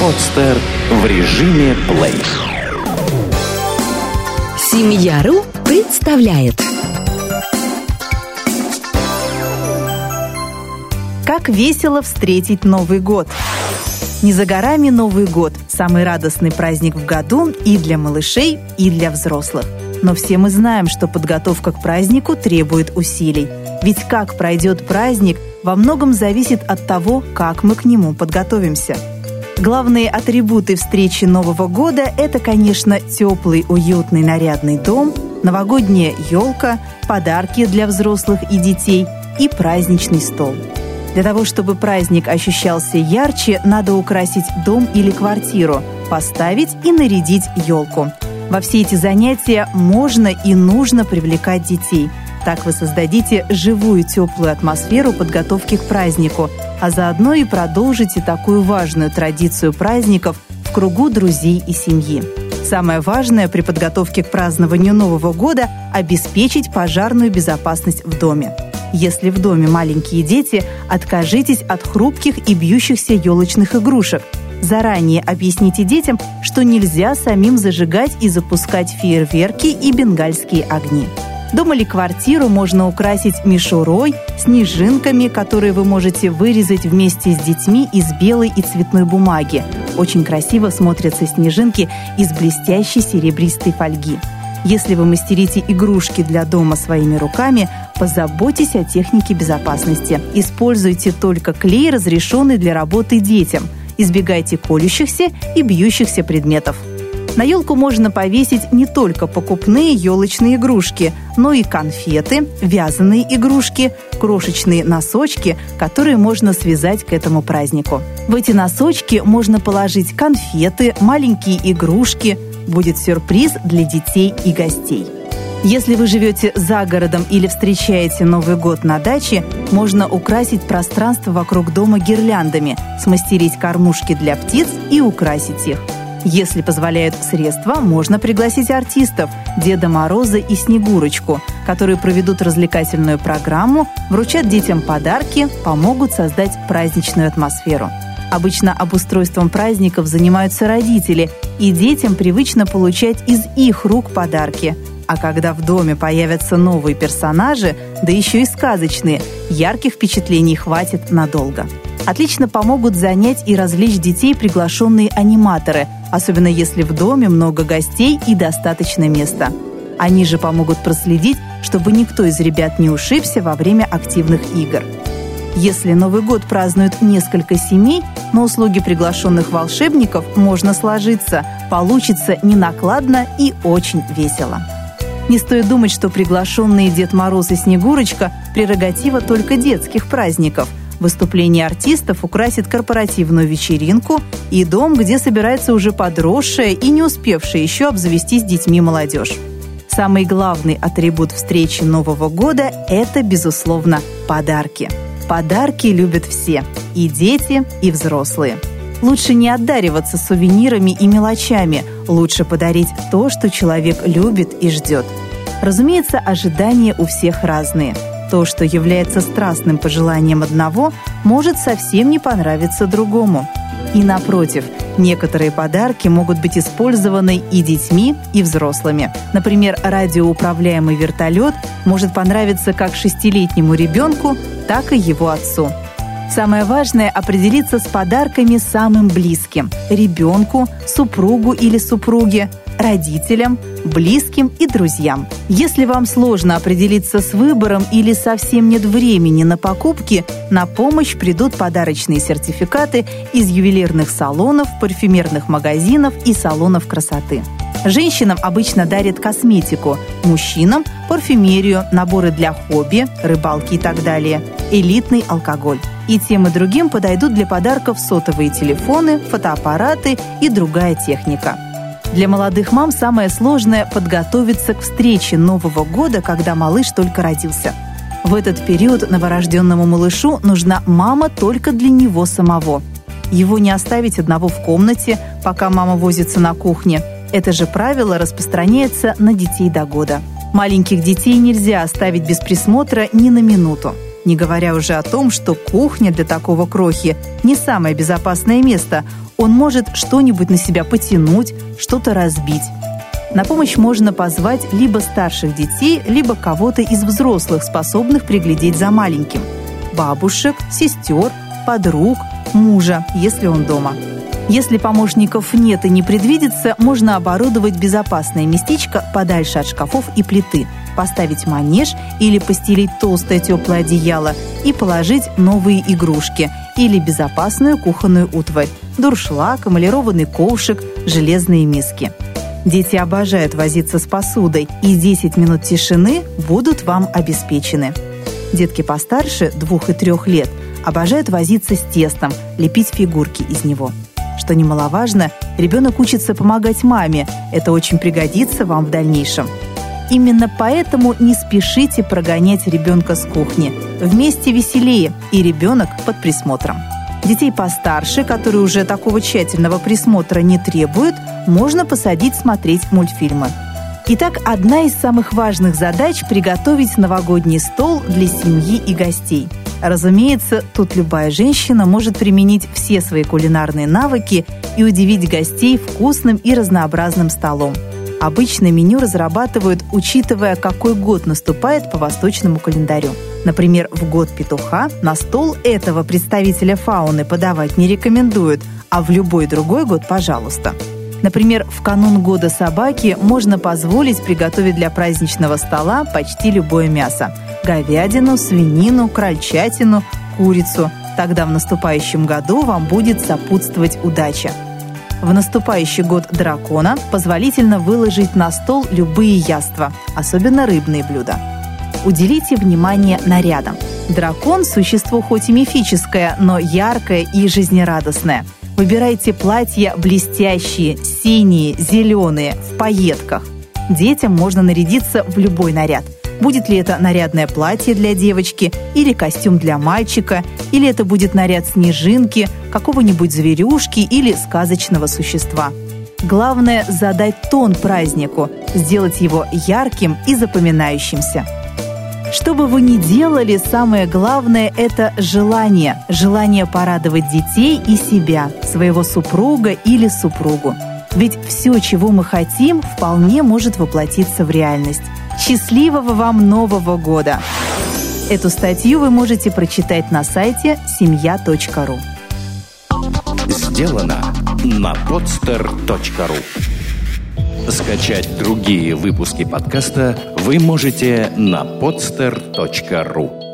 Подстер в режиме плей. Семья.ру представляет Как весело встретить Новый год! Не за горами Новый год – самый радостный праздник в году и для малышей, и для взрослых. Но все мы знаем, что подготовка к празднику требует усилий. Ведь как пройдет праздник, во многом зависит от того, как мы к нему подготовимся – Главные атрибуты встречи Нового года – это, конечно, теплый, уютный, нарядный дом, новогодняя елка, подарки для взрослых и детей и праздничный стол. Для того, чтобы праздник ощущался ярче, надо украсить дом или квартиру, поставить и нарядить елку. Во все эти занятия можно и нужно привлекать детей – так вы создадите живую теплую атмосферу подготовки к празднику, а заодно и продолжите такую важную традицию праздников в кругу друзей и семьи. Самое важное при подготовке к празднованию Нового года – обеспечить пожарную безопасность в доме. Если в доме маленькие дети, откажитесь от хрупких и бьющихся елочных игрушек. Заранее объясните детям, что нельзя самим зажигать и запускать фейерверки и бенгальские огни. Дом или квартиру можно украсить мишурой, снежинками, которые вы можете вырезать вместе с детьми из белой и цветной бумаги. Очень красиво смотрятся снежинки из блестящей серебристой фольги. Если вы мастерите игрушки для дома своими руками, позаботьтесь о технике безопасности. Используйте только клей, разрешенный для работы детям. Избегайте колющихся и бьющихся предметов. На елку можно повесить не только покупные елочные игрушки, но и конфеты, вязаные игрушки, крошечные носочки, которые можно связать к этому празднику. В эти носочки можно положить конфеты, маленькие игрушки. Будет сюрприз для детей и гостей. Если вы живете за городом или встречаете Новый год на даче, можно украсить пространство вокруг дома гирляндами, смастерить кормушки для птиц и украсить их – если позволяют средства, можно пригласить артистов Деда Мороза и Снегурочку, которые проведут развлекательную программу, вручат детям подарки, помогут создать праздничную атмосферу. Обычно обустройством праздников занимаются родители, и детям привычно получать из их рук подарки. А когда в доме появятся новые персонажи, да еще и сказочные, ярких впечатлений хватит надолго. Отлично помогут занять и развлечь детей приглашенные аниматоры, особенно если в доме много гостей и достаточно места. Они же помогут проследить, чтобы никто из ребят не ушибся во время активных игр. Если Новый год празднуют несколько семей, на услуги приглашенных волшебников можно сложиться. Получится ненакладно и очень весело. Не стоит думать, что приглашенные Дед Мороз и Снегурочка – прерогатива только детских праздников – Выступление артистов украсит корпоративную вечеринку и дом, где собирается уже подросшая и не успевшая еще обзавестись детьми молодежь. Самый главный атрибут встречи Нового года – это, безусловно, подарки. Подарки любят все – и дети, и взрослые. Лучше не отдариваться сувенирами и мелочами, лучше подарить то, что человек любит и ждет. Разумеется, ожидания у всех разные – то, что является страстным пожеланием одного, может совсем не понравиться другому. И напротив, некоторые подарки могут быть использованы и детьми, и взрослыми. Например, радиоуправляемый вертолет может понравиться как шестилетнему ребенку, так и его отцу. Самое важное – определиться с подарками самым близким – ребенку, супругу или супруге, родителям, близким и друзьям. Если вам сложно определиться с выбором или совсем нет времени на покупки, на помощь придут подарочные сертификаты из ювелирных салонов, парфюмерных магазинов и салонов красоты. Женщинам обычно дарят косметику, мужчинам – парфюмерию, наборы для хобби, рыбалки и так далее, элитный алкоголь. И тем и другим подойдут для подарков сотовые телефоны, фотоаппараты и другая техника – для молодых мам самое сложное – подготовиться к встрече Нового года, когда малыш только родился. В этот период новорожденному малышу нужна мама только для него самого. Его не оставить одного в комнате, пока мама возится на кухне. Это же правило распространяется на детей до года. Маленьких детей нельзя оставить без присмотра ни на минуту. Не говоря уже о том, что кухня для такого крохи не самое безопасное место. Он может что-нибудь на себя потянуть, что-то разбить. На помощь можно позвать либо старших детей, либо кого-то из взрослых, способных приглядеть за маленьким. Бабушек, сестер, подруг, мужа, если он дома. Если помощников нет и не предвидится, можно оборудовать безопасное местечко подальше от шкафов и плиты, поставить манеж или постелить толстое теплое одеяло и положить новые игрушки или безопасную кухонную утварь, дуршлаг, эмалированный ковшик, железные миски. Дети обожают возиться с посудой, и 10 минут тишины будут вам обеспечены. Детки постарше, двух и трех лет, обожают возиться с тестом, лепить фигурки из него – что немаловажно, ребенок учится помогать маме. Это очень пригодится вам в дальнейшем. Именно поэтому не спешите прогонять ребенка с кухни. Вместе веселее, и ребенок под присмотром. Детей постарше, которые уже такого тщательного присмотра не требуют, можно посадить смотреть мультфильмы. Итак, одна из самых важных задач – приготовить новогодний стол для семьи и гостей – Разумеется, тут любая женщина может применить все свои кулинарные навыки и удивить гостей вкусным и разнообразным столом. Обычно меню разрабатывают, учитывая, какой год наступает по восточному календарю. Например, в год петуха на стол этого представителя фауны подавать не рекомендуют, а в любой другой год – пожалуйста. Например, в канун года собаки можно позволить приготовить для праздничного стола почти любое мясо – говядину, свинину, крольчатину, курицу. Тогда в наступающем году вам будет сопутствовать удача. В наступающий год дракона позволительно выложить на стол любые яства, особенно рыбные блюда. Уделите внимание нарядам. Дракон – существо хоть и мифическое, но яркое и жизнерадостное – Выбирайте платья блестящие, синие, зеленые, в пайетках. Детям можно нарядиться в любой наряд. Будет ли это нарядное платье для девочки, или костюм для мальчика, или это будет наряд снежинки, какого-нибудь зверюшки или сказочного существа. Главное – задать тон празднику, сделать его ярким и запоминающимся. Что бы вы ни делали, самое главное – это желание. Желание порадовать детей и себя, своего супруга или супругу. Ведь все, чего мы хотим, вполне может воплотиться в реальность. Счастливого вам Нового года! Эту статью вы можете прочитать на сайте семья.ру. Сделано на podster.ru Скачать другие выпуски подкаста вы можете на podster.ru